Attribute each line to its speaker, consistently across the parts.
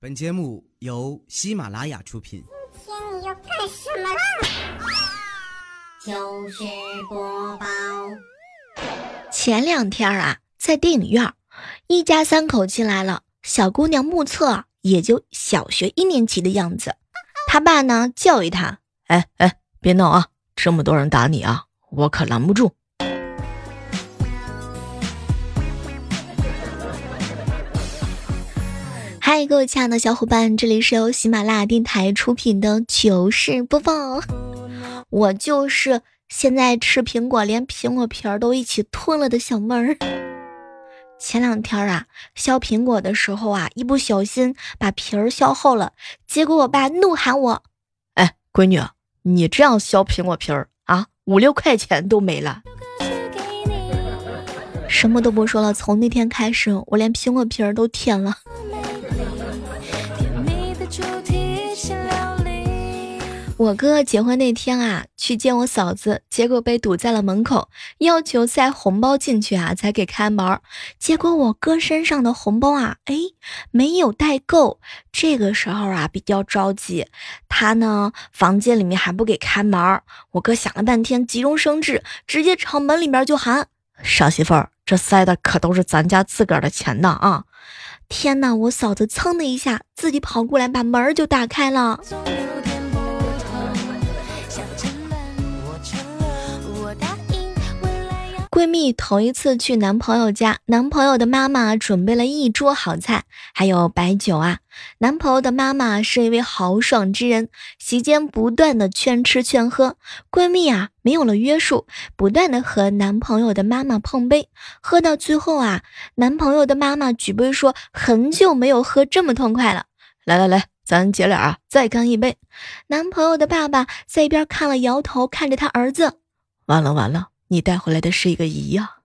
Speaker 1: 本节目由喜马拉雅出品。
Speaker 2: 今天你要干什么啦？
Speaker 3: 糗事播报。
Speaker 4: 前两天啊，在电影院，一家三口进来了。小姑娘目测也就小学一年级的样子。他爸呢，教育他：“
Speaker 5: 哎哎，别闹啊！这么多人打你啊，我可拦不住。”
Speaker 4: 嗨，各位亲爱的小伙伴，这里是由喜马拉雅电台出品的糗事播报。我就是现在吃苹果连苹果皮儿都一起吞了的小妹儿。前两天啊，削苹果的时候啊，一不小心把皮儿削厚了，结果我爸怒喊我：“
Speaker 5: 哎，闺女，你这样削苹果皮儿啊，五六块钱都没了。”
Speaker 4: 什么都不说了，从那天开始，我连苹果皮儿都舔了。我哥结婚那天啊，去见我嫂子，结果被堵在了门口，要求塞红包进去啊，才给开门。结果我哥身上的红包啊，哎，没有带够。这个时候啊，比较着急，他呢，房间里面还不给开门。我哥想了半天，急中生智，直接朝门里面就喊：“
Speaker 5: 傻媳妇儿，这塞的可都是咱家自个儿的钱呢啊！”
Speaker 4: 天哪，我嫂子噌的一下，自己跑过来把门就打开了。闺蜜头一次去男朋友家，男朋友的妈妈准备了一桌好菜，还有白酒啊。男朋友的妈妈是一位豪爽之人，席间不断的劝吃劝喝。闺蜜啊，没有了约束，不断的和男朋友的妈妈碰杯，喝到最后啊，男朋友的妈妈举杯说：“很久没有喝这么痛快了，
Speaker 5: 来来来，咱姐俩啊，再干一杯。”
Speaker 4: 男朋友的爸爸在一边看了，摇头看着他儿子，
Speaker 5: 完了完了。你带回来的是一个姨呀！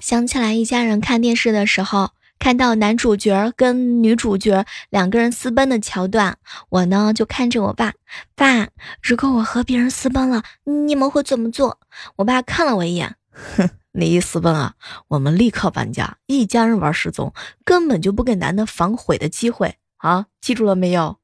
Speaker 4: 想起来一家人看电视的时候，看到男主角跟女主角两个人私奔的桥段，我呢就看着我爸，爸，如果我和别人私奔了，你们会怎么做？我爸看了我一眼，
Speaker 5: 哼，你一私奔啊，我们立刻搬家，一家人玩失踪，根本就不给男的反悔的机会啊！记住了没有？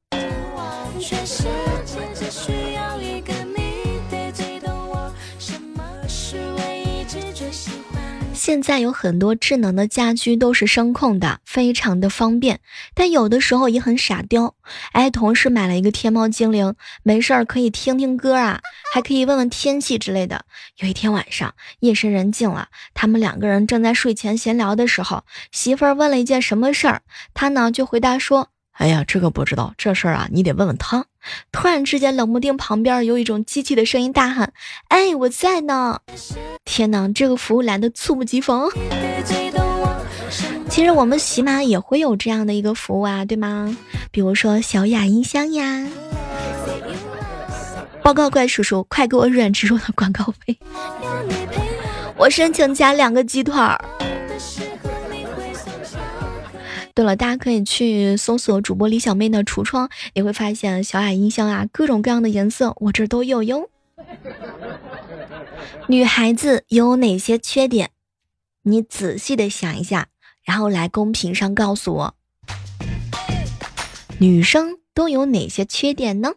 Speaker 5: 全世界只需要一个
Speaker 4: 你，最懂我。什么是唯一直觉喜欢？现在有很多智能的家居都是声控的，非常的方便，但有的时候也很傻雕。哎，同事买了一个天猫精灵，没事儿可以听听歌啊，还可以问问天气之类的。有一天晚上，夜深人静了，他们两个人正在睡前闲聊的时候，媳妇儿问了一件什么事儿，他呢就回答说。
Speaker 5: 哎呀，这个不知道，这事儿啊，你得问问他。
Speaker 4: 突然之间，冷不丁旁边有一种机器的声音大喊：“哎，我在呢！”天哪，这个服务来的猝不及防。其实我们喜马也会有这样的一个服务啊，对吗？比如说小雅音箱呀。报告怪叔叔，快给我软植入的广告费。我申请加两个鸡腿儿。对了，大家可以去搜索主播李小妹的橱窗，你会发现小雅音箱啊，各种各样的颜色，我这都有哟。女孩子有哪些缺点？你仔细的想一下，然后来公屏上告诉我。女生都有哪些缺点呢？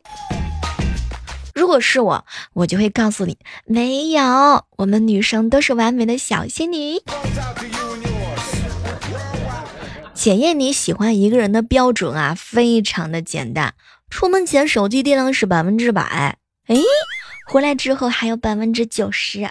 Speaker 4: 如果是我，我就会告诉你，没有，我们女生都是完美的小仙女。检验你喜欢一个人的标准啊，非常的简单。出门前手机电量是百分之百，哎，回来之后还有百分之九十。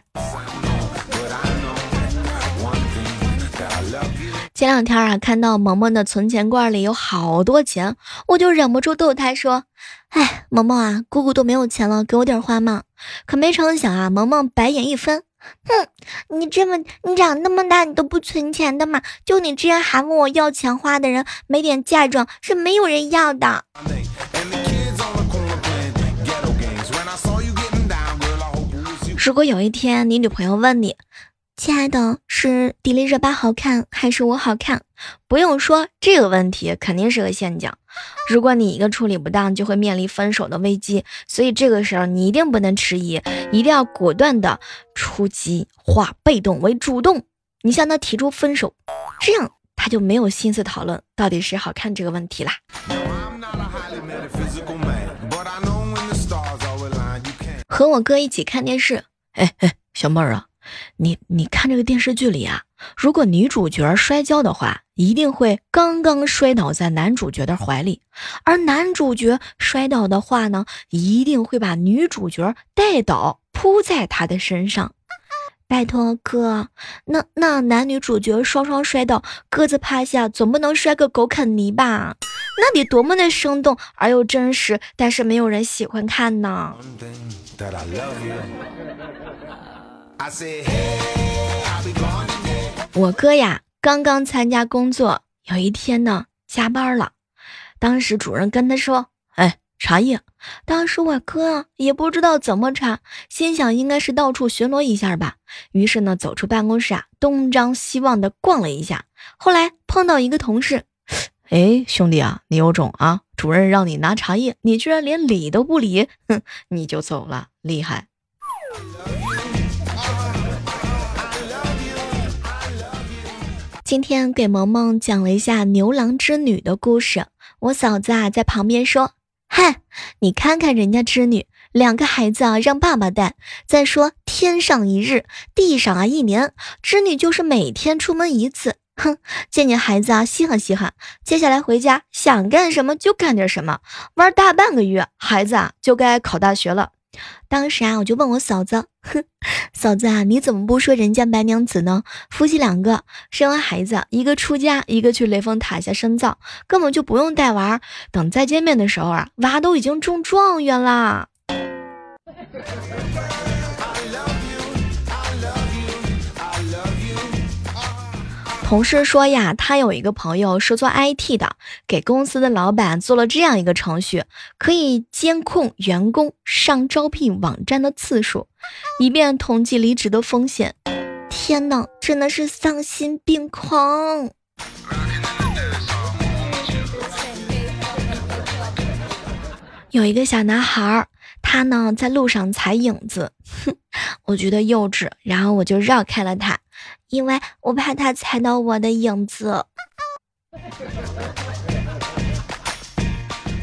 Speaker 4: 前两天啊，看到萌萌的存钱罐里有好多钱，我就忍不住逗他说：“哎，萌萌啊，姑姑都没有钱了，给我点花嘛。”可没成想啊，萌萌白眼一翻。哼，你这么你长那么大，你都不存钱的嘛？就你这样还问我要钱花的人，没点嫁妆是没有人要的。如果有一天你女朋友问你，亲爱的，是迪丽热巴好看还是我好看？不用说，这个问题肯定是个陷阱。如果你一个处理不当，就会面临分手的危机。所以这个时候你一定不能迟疑，一定要果断的出击，化被动为主动。你向他提出分手，这样他就没有心思讨论到底谁好看这个问题啦。和我哥一起看电视，
Speaker 5: 哎哎，小妹儿啊。你你看这个电视剧里啊，如果女主角摔跤的话，一定会刚刚摔倒在男主角的怀里；而男主角摔倒的话呢，一定会把女主角带倒，扑在他的身上。
Speaker 4: 拜托哥，那那男女主角双双摔倒，各自趴下，总不能摔个狗啃泥吧？那得多么的生动而又真实，但是没有人喜欢看呢。我哥呀，刚刚参加工作，有一天呢加班了。当时主任跟他说：“
Speaker 5: 哎，茶叶。”
Speaker 4: 当时我哥也不知道怎么查，心想应该是到处巡逻一下吧。于是呢，走出办公室啊，东张西望的逛了一下。后来碰到一个同事：“
Speaker 5: 哎，兄弟啊，你有种啊！主任让你拿茶叶，你居然连理都不理，哼，你就走了，厉害。”
Speaker 4: 今天给萌萌讲了一下牛郎织女的故事，我嫂子啊在旁边说：“嗨，你看看人家织女，两个孩子啊让爸爸带。再说天上一日，地上啊一年，织女就是每天出门一次。哼，见见孩子啊稀罕稀罕。接下来回家想干什么就干点什么，玩大半个月，孩子啊就该考大学了。”当时啊，我就问我嫂子，哼，嫂子啊，你怎么不说人家白娘子呢？夫妻两个生完孩子，一个出家，一个去雷峰塔下深造，根本就不用带娃。等再见面的时候啊，娃都已经中状元啦。同事说呀，他有一个朋友是做 IT 的，给公司的老板做了这样一个程序，可以监控员工上招聘网站的次数，以便统计离职的风险。天哪，真的是丧心病狂！有一个小男孩，他呢在路上踩影子，哼，我觉得幼稚，然后我就绕开了他。因为我怕他踩到我的影子。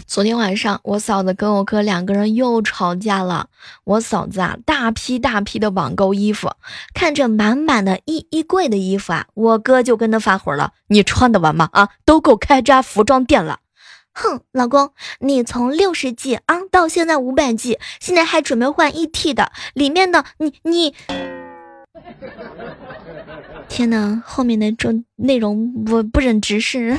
Speaker 4: 昨天晚上，我嫂子跟我哥两个人又吵架了。我嫂子啊，大批大批的网购衣服，看着满满的一衣柜的衣服啊，我哥就跟他发火了：“你穿得完吗？啊，都够开家服装店了。”哼，老公，你从六十 G 啊到现在五百 G，现在还准备换一 T 的，里面的你你。天哪，后面的这内容我不忍直视。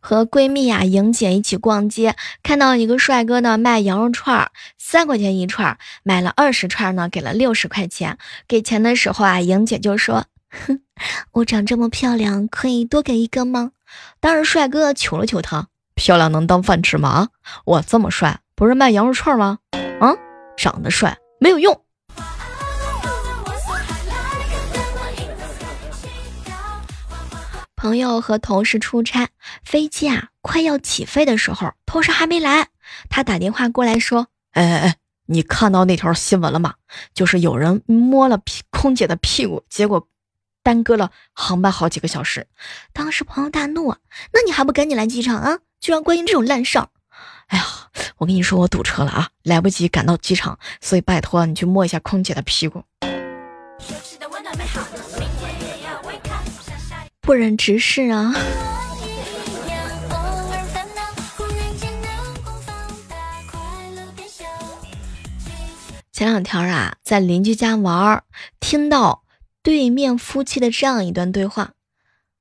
Speaker 4: 和闺蜜呀，莹姐一起逛街，看到一个帅哥呢卖羊肉串，三块钱一串，买了二十串呢，给了六十块钱。给钱的时候啊，莹姐就说：“哼，我长这么漂亮，可以多给一个吗？”当时帅哥求了求她：“
Speaker 5: 漂亮能当饭吃吗？我这么帅，不是卖羊肉串吗？啊，长得帅。”没有用。
Speaker 4: 朋友和同事出差，飞机啊快要起飞的时候，同事还没来，他打电话过来说：“
Speaker 5: 哎哎哎，你看到那条新闻了吗？就是有人摸了屁空姐的屁股，结果耽搁了航班好几个小时。”
Speaker 4: 当时朋友大怒啊，那你还不赶紧来机场啊？居然关心这种烂事儿！
Speaker 5: 哎呀，我跟你说，我堵车了啊，来不及赶到机场，所以拜托你去摸一下空姐的屁股。
Speaker 4: 不忍直视啊！前两天啊，在邻居家玩，听到对面夫妻的这样一段对话：“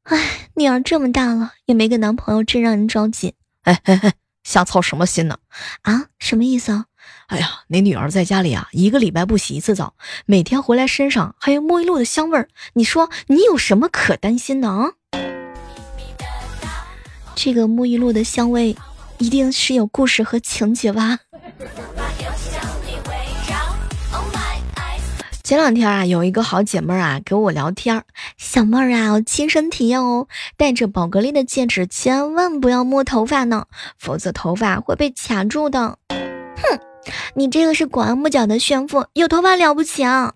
Speaker 4: 哎，女儿这么大了，也没个男朋友，真让人着急。”
Speaker 5: 哎哎哎。瞎操什么心呢？
Speaker 4: 啊，什么意思啊？
Speaker 5: 哎呀，你女儿在家里啊，一个礼拜不洗一次澡，每天回来身上还有沐浴露的香味儿。你说你有什么可担心的啊？
Speaker 4: 这个沐浴露的香味，一定是有故事和情节吧？前两天啊，有一个好姐妹啊跟我聊天，小妹儿啊，我亲身体验哦，戴着宝格丽的戒指，千万不要摸头发呢，否则头发会被卡住的。哼，你这个是拐弯抹角的炫富，有头发了不起啊？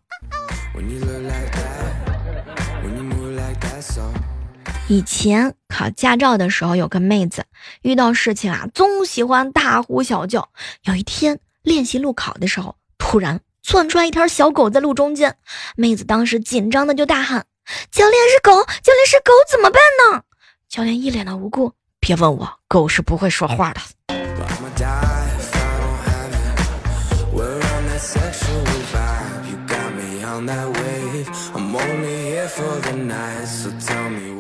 Speaker 4: 以前考驾照的时候，有个妹子遇到事情啊，总喜欢大呼小叫。有一天练习路考的时候，突然窜出来一条小狗在路中间，妹子当时紧张的就大喊：“教练是狗，教练是狗，怎么办呢？”教练一脸的无辜：“别问我，狗是不会说话的。”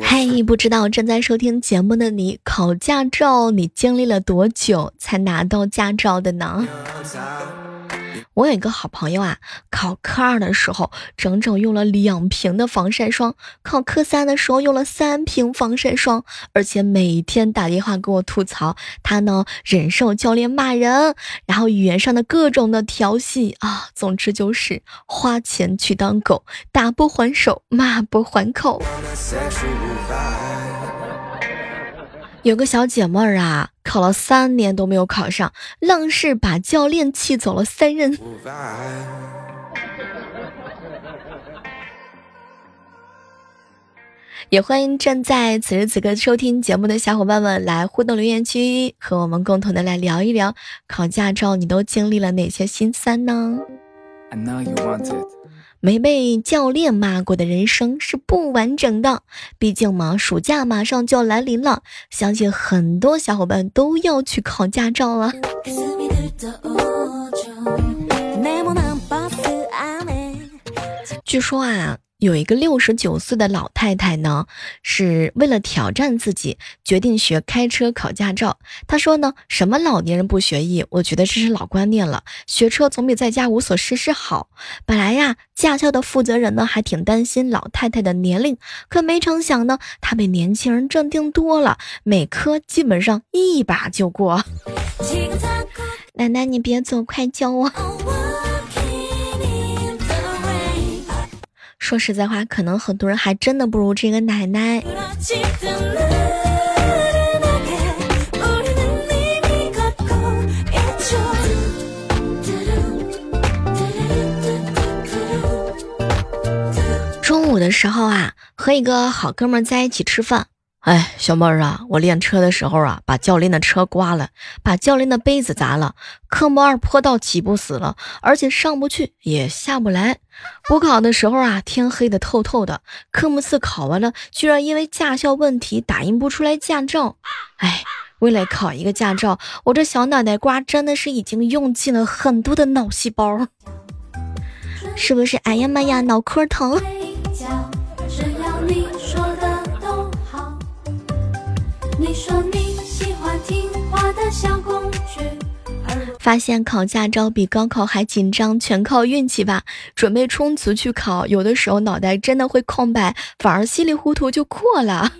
Speaker 4: 嘿，不知道正在收听节目的你，考驾照你经历了多久才拿到驾照的呢？我有一个好朋友啊，考科二的时候整整用了两瓶的防晒霜，考科三的时候用了三瓶防晒霜，而且每天打电话给我吐槽，他呢忍受教练骂人，然后语言上的各种的调戏啊，总之就是花钱去当狗，打不还手，骂不还口。有个小姐妹儿啊，考了三年都没有考上，愣是把教练气走了三任。也欢迎正在此时此刻收听节目的小伙伴们来互动留言区，和我们共同的来聊一聊考驾照你都经历了哪些心酸呢？没被教练骂过的人生是不完整的。毕竟嘛，暑假马上就要来临了，相信很多小伙伴都要去考驾照了。据说啊。有一个六十九岁的老太太呢，是为了挑战自己，决定学开车考驾照。她说呢，什么老年人不学艺？我觉得这是老观念了，学车总比在家无所事事好。本来呀，驾校的负责人呢还挺担心老太太的年龄，可没成想呢，她比年轻人镇定多了，每科基本上一把就过。奶奶，你别走，快教我。说实在话，可能很多人还真的不如这个奶奶。中午的时候啊，和一个好哥们在一起吃饭。哎，小妹儿啊，我练车的时候啊，把教练的车刮了，把教练的杯子砸了。科目二坡道起步死了，而且上不去也下不来。补考的时候啊，天黑的透透的。科目四考完了，居然因为驾校问题打印不出来驾照。哎，为了考一个驾照，我这小脑袋瓜真的是已经用尽了很多的脑细胞，是不是？哎呀妈呀，脑壳疼。说你喜欢听话的小公举。发现考驾照比高考还紧张，全靠运气吧。准备冲刺去考，有的时候脑袋真的会空白，反而稀里糊涂就过了。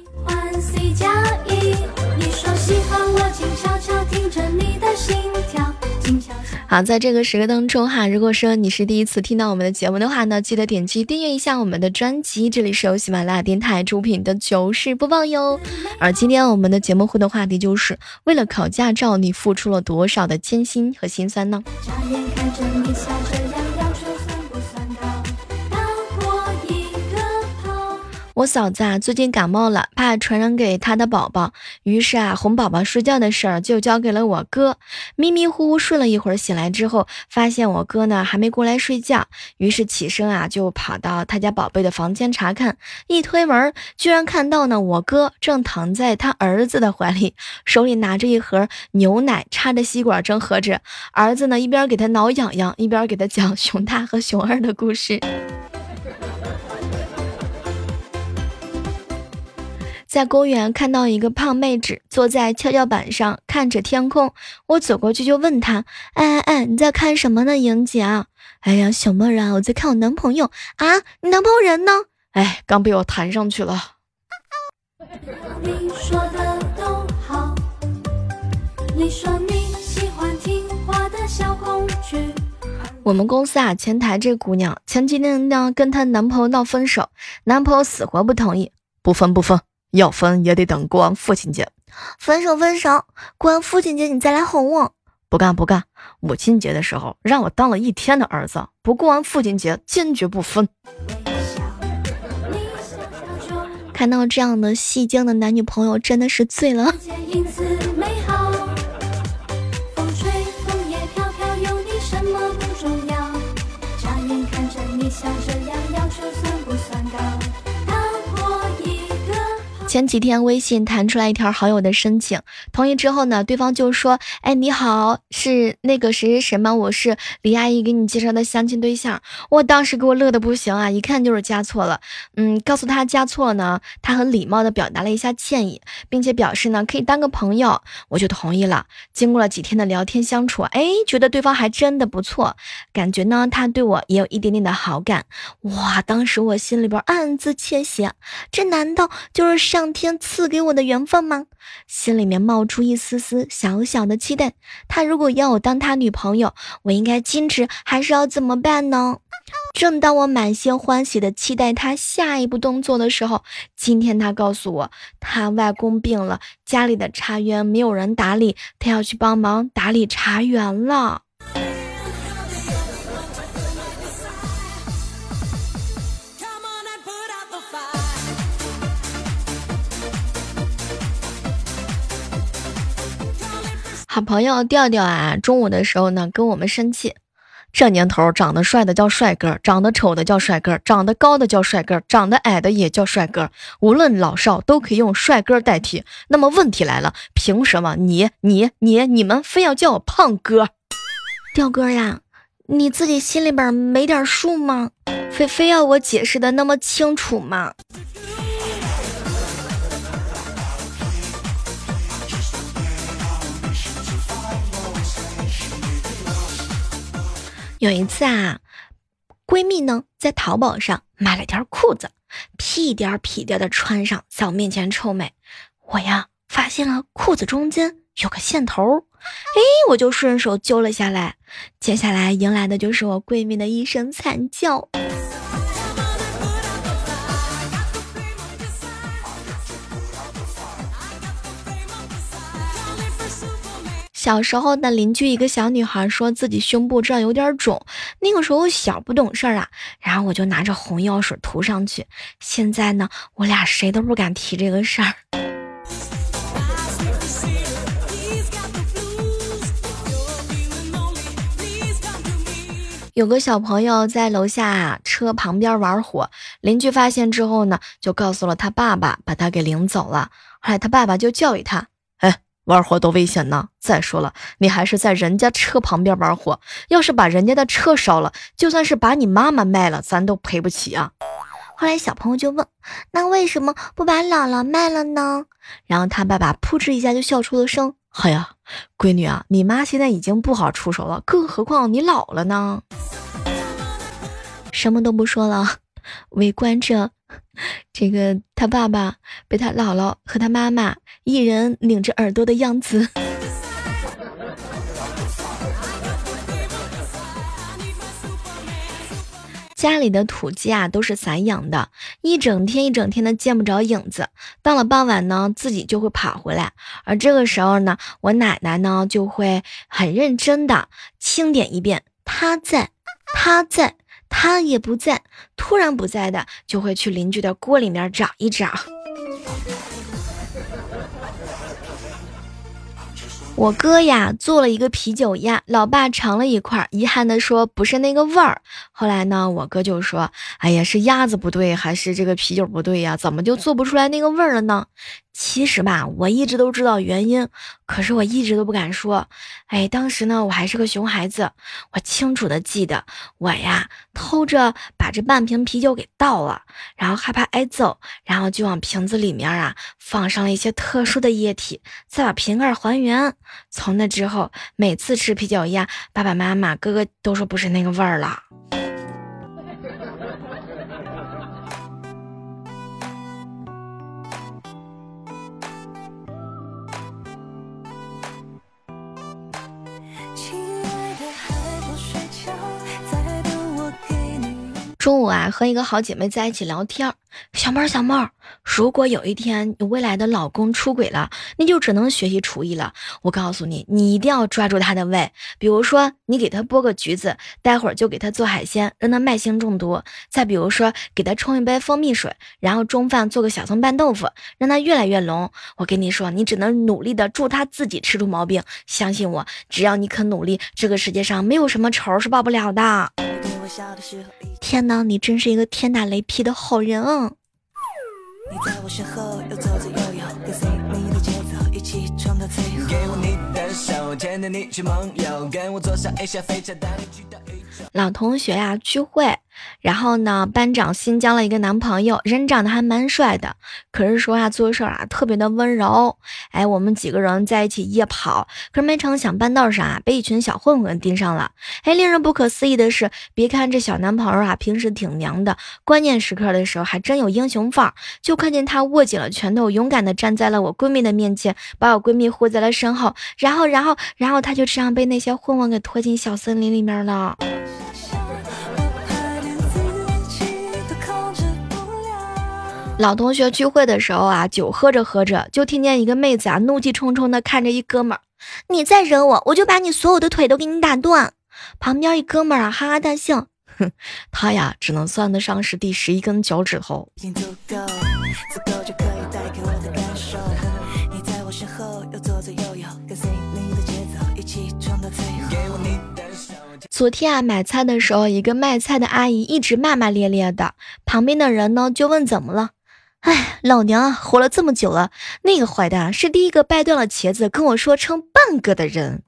Speaker 4: 好，在这个时刻当中哈，如果说你是第一次听到我们的节目的话呢，记得点击订阅一下我们的专辑。这里是由喜马拉雅电台出品的糗事播报哟。而今天我们的节目互动话题就是：为了考驾照，你付出了多少的艰辛和心酸呢？眨眼看着你下着我嫂子啊，最近感冒了，怕传染给她的宝宝，于是啊，哄宝宝睡觉的事儿就交给了我哥。迷迷糊糊睡了一会儿，醒来之后发现我哥呢还没过来睡觉，于是起身啊就跑到他家宝贝的房间查看。一推门，居然看到呢我哥正躺在他儿子的怀里，手里拿着一盒牛奶，插着吸管正喝着。儿子呢一边给他挠痒痒，一边给他讲 熊大和熊二的故事。在公园看到一个胖妹纸坐在跷跷板上看着天空，我走过去就问她：“哎哎哎，你在看什么呢，莹姐啊？”“哎呀，小妹儿啊，我在看我男朋友啊，你男朋友人呢？”“哎，刚被我弹上去了。”
Speaker 5: 你说的都好，你说你喜欢听话的小公举
Speaker 4: 我们公司啊，前台这姑娘前几天呢跟她男朋友闹分手，男朋友死活不同意，
Speaker 5: 不分不分，要分也得等过完父亲节。
Speaker 4: 分手分手，过完父亲节你再来哄我。
Speaker 5: 不干不干，母亲节的时候让我当了一天的儿子，不过完父亲节坚决不分。
Speaker 4: 看到这样的戏精的男女朋友，真的是醉了。前几天微信弹出来一条好友的申请，同意之后呢，对方就说：“哎，你好，是那个谁谁谁吗？我是李阿姨给你介绍的相亲对象。”我当时给我乐的不行啊，一看就是加错了。嗯，告诉他加错呢，他很礼貌的表达了一下歉意，并且表示呢可以当个朋友，我就同意了。经过了几天的聊天相处，哎，觉得对方还真的不错，感觉呢他对我也有一点点的好感。哇，当时我心里边暗自窃喜，这难道就是上？上天赐给我的缘分吗？心里面冒出一丝丝小小的期待。他如果要我当他女朋友，我应该矜持还是要怎么办呢？正当我满心欢喜的期待他下一步动作的时候，今天他告诉我，他外公病了，家里的茶园没有人打理，他要去帮忙打理茶园了。好朋友调调啊，中午的时候呢，跟我们生气。
Speaker 5: 这年头，长得帅的叫帅哥，长得丑的叫帅哥，长得高的叫帅哥，长得矮的也叫帅哥。无论老少，都可以用帅哥代替。那么问题来了，凭什么你、你、你、你们非要叫我胖哥？
Speaker 4: 调哥呀，你自己心里边没点数吗？非非要我解释的那么清楚吗？有一次啊，闺蜜呢在淘宝上买了条裤子，屁颠屁颠的穿上，在我面前臭美。我呀发现了裤子中间有个线头，哎，我就顺手揪了下来。接下来迎来的就是我闺蜜的一声惨叫。小时候的邻居一个小女孩说自己胸部这儿有点肿，那个时候小不懂事儿啊，然后我就拿着红药水涂上去。现在呢，我俩谁都不敢提这个事儿。有个小朋友在楼下车旁边玩火，邻居发现之后呢，就告诉了他爸爸，把他给领走了。后来他爸爸就教育他。
Speaker 5: 玩火多危险呢！再说了，你还是在人家车旁边玩火，要是把人家的车烧了，就算是把你妈妈卖了，咱都赔不起啊。
Speaker 4: 后来小朋友就问：“那为什么不把姥姥卖了呢？”然后他爸爸扑哧一下就笑出了声：“
Speaker 5: 哎呀，闺女啊，你妈现在已经不好出手了，更何况你老了呢。”
Speaker 4: 什么都不说了，围观着。这个他爸爸被他姥姥和他妈妈一人拧着耳朵的样子。家里的土鸡啊都是散养的，一整天一整天的见不着影子。到了傍晚呢，自己就会跑回来。而这个时候呢，我奶奶呢就会很认真的清点一遍：他在，他在。他也不在，突然不在的，就会去邻居的锅里面找一找。我哥呀做了一个啤酒鸭，老爸尝了一块，遗憾的说不是那个味儿。后来呢，我哥就说：“哎呀，是鸭子不对，还是这个啤酒不对呀？怎么就做不出来那个味儿了呢？”其实吧，我一直都知道原因，可是我一直都不敢说。哎，当时呢，我还是个熊孩子，我清楚的记得，我呀偷着把这半瓶啤酒给倒了，然后害怕挨揍，然后就往瓶子里面啊放上了一些特殊的液体，再把瓶盖还原。从那之后，每次吃啤酒鸭，爸爸妈妈、哥哥都说不是那个味儿了。中午啊，和一个好姐妹在一起聊天。小妹儿，小妹儿，如果有一天你未来的老公出轨了，那就只能学习厨艺了。我告诉你，你一定要抓住他的胃。比如说，你给他剥个橘子，待会儿就给他做海鲜，让他慢性中毒。再比如说，给他冲一杯蜂蜜水，然后中饭做个小葱拌豆腐，让他越来越浓。我跟你说，你只能努力的助他自己吃出毛病。相信我，只要你肯努力，这个世界上没有什么仇是报不了的。天哪，你真是一个天打雷劈的好人啊！老同学呀，聚会。然后呢，班长新交了一个男朋友，人长得还蛮帅的，可是说话做事啊特别的温柔。哎，我们几个人在一起夜跑，可是没成想半道上啊被一群小混混盯上了。哎，令人不可思议的是，别看这小男朋友啊平时挺娘的，关键时刻的时候还真有英雄范儿。就看见他握紧了拳头，勇敢的站在了我闺蜜的面前，把我闺蜜护在了身后。然后，然后，然后他就这样被那些混混给拖进小森林里面了。老同学聚会的时候啊，酒喝着喝着，就听见一个妹子啊，怒气冲冲的看着一哥们儿：“你再惹我，我就把你所有的腿都给你打断。”旁边一哥们儿啊，哈哈大笑：“哼，他呀，只能算得上是第十一根脚趾头。”昨天啊，买菜的时候，一个卖菜的阿姨一直骂骂咧咧的，旁边的人呢就问怎么了。哎，老娘啊，活了这么久了，那个坏蛋是第一个掰断了茄子跟我说称半个的人。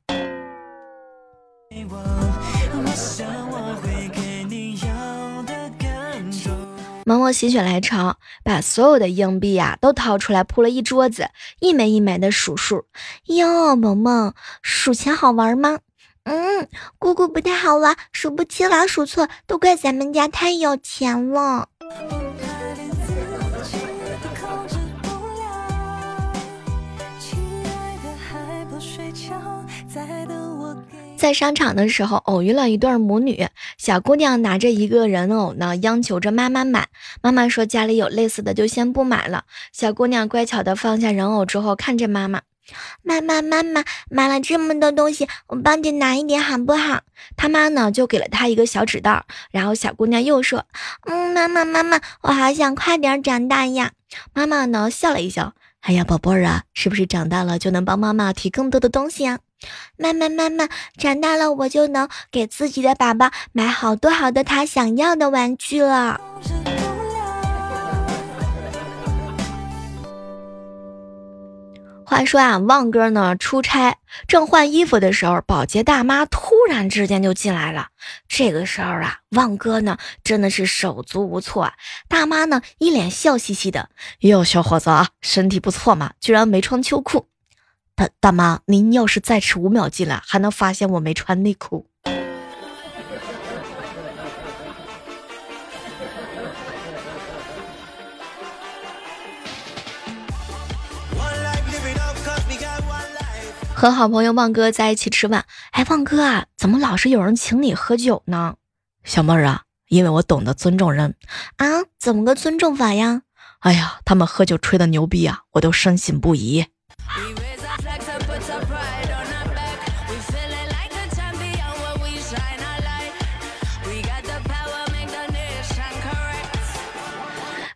Speaker 4: 萌萌心血来潮，把所有的硬币呀都掏出来铺了一桌子，一枚一枚的数数。哟，萌萌，数钱好玩吗？嗯，姑姑不太好玩，数不清了，数错都怪咱们家太有钱了。在商场的时候，偶遇了一对母女。小姑娘拿着一个人偶呢，央求着妈妈买。妈妈说家里有类似的，就先不买了。小姑娘乖巧的放下人偶之后，看着妈妈：“妈妈，妈妈，买了这么多东西，我帮你拿一点好不好？”他妈呢，就给了她一个小纸袋。然后小姑娘又说：“嗯，妈妈，妈妈，我好想快点长大呀。”妈妈呢，笑了一笑：“哎呀，宝贝儿啊，是不是长大了就能帮妈妈提更多的东西啊？”慢慢慢慢，长大了我就能给自己的宝宝买好多好多他想要的玩具了。话说啊，旺哥呢出差，正换衣服的时候，保洁大妈突然之间就进来了。这个时候啊，旺哥呢真的是手足无措啊。大妈呢一脸笑嘻嘻的：“哟，小伙子啊，身体不错嘛，居然没穿秋裤。”大大妈，您要是再迟五秒进来，还能发现我没穿内裤。和好朋友旺哥在一起吃饭，哎，旺哥啊，怎么老是有人请你喝酒呢？
Speaker 5: 小妹儿啊，因为我懂得尊重人
Speaker 4: 啊，怎么个尊重法呀？
Speaker 5: 哎呀，他们喝酒吹的牛逼啊，我都深信不疑。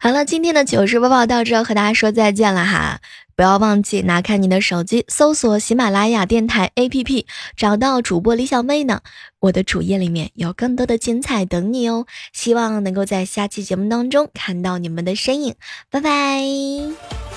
Speaker 5: 好了，今天的糗事播报到这，和大家说再见了哈！不要忘记拿开你的手机，搜索喜马拉雅电台 APP，找到主播李小妹呢。我的主页里面有更多的精彩等你哦，希望能够在下期节目当中看到你们的身影。拜拜。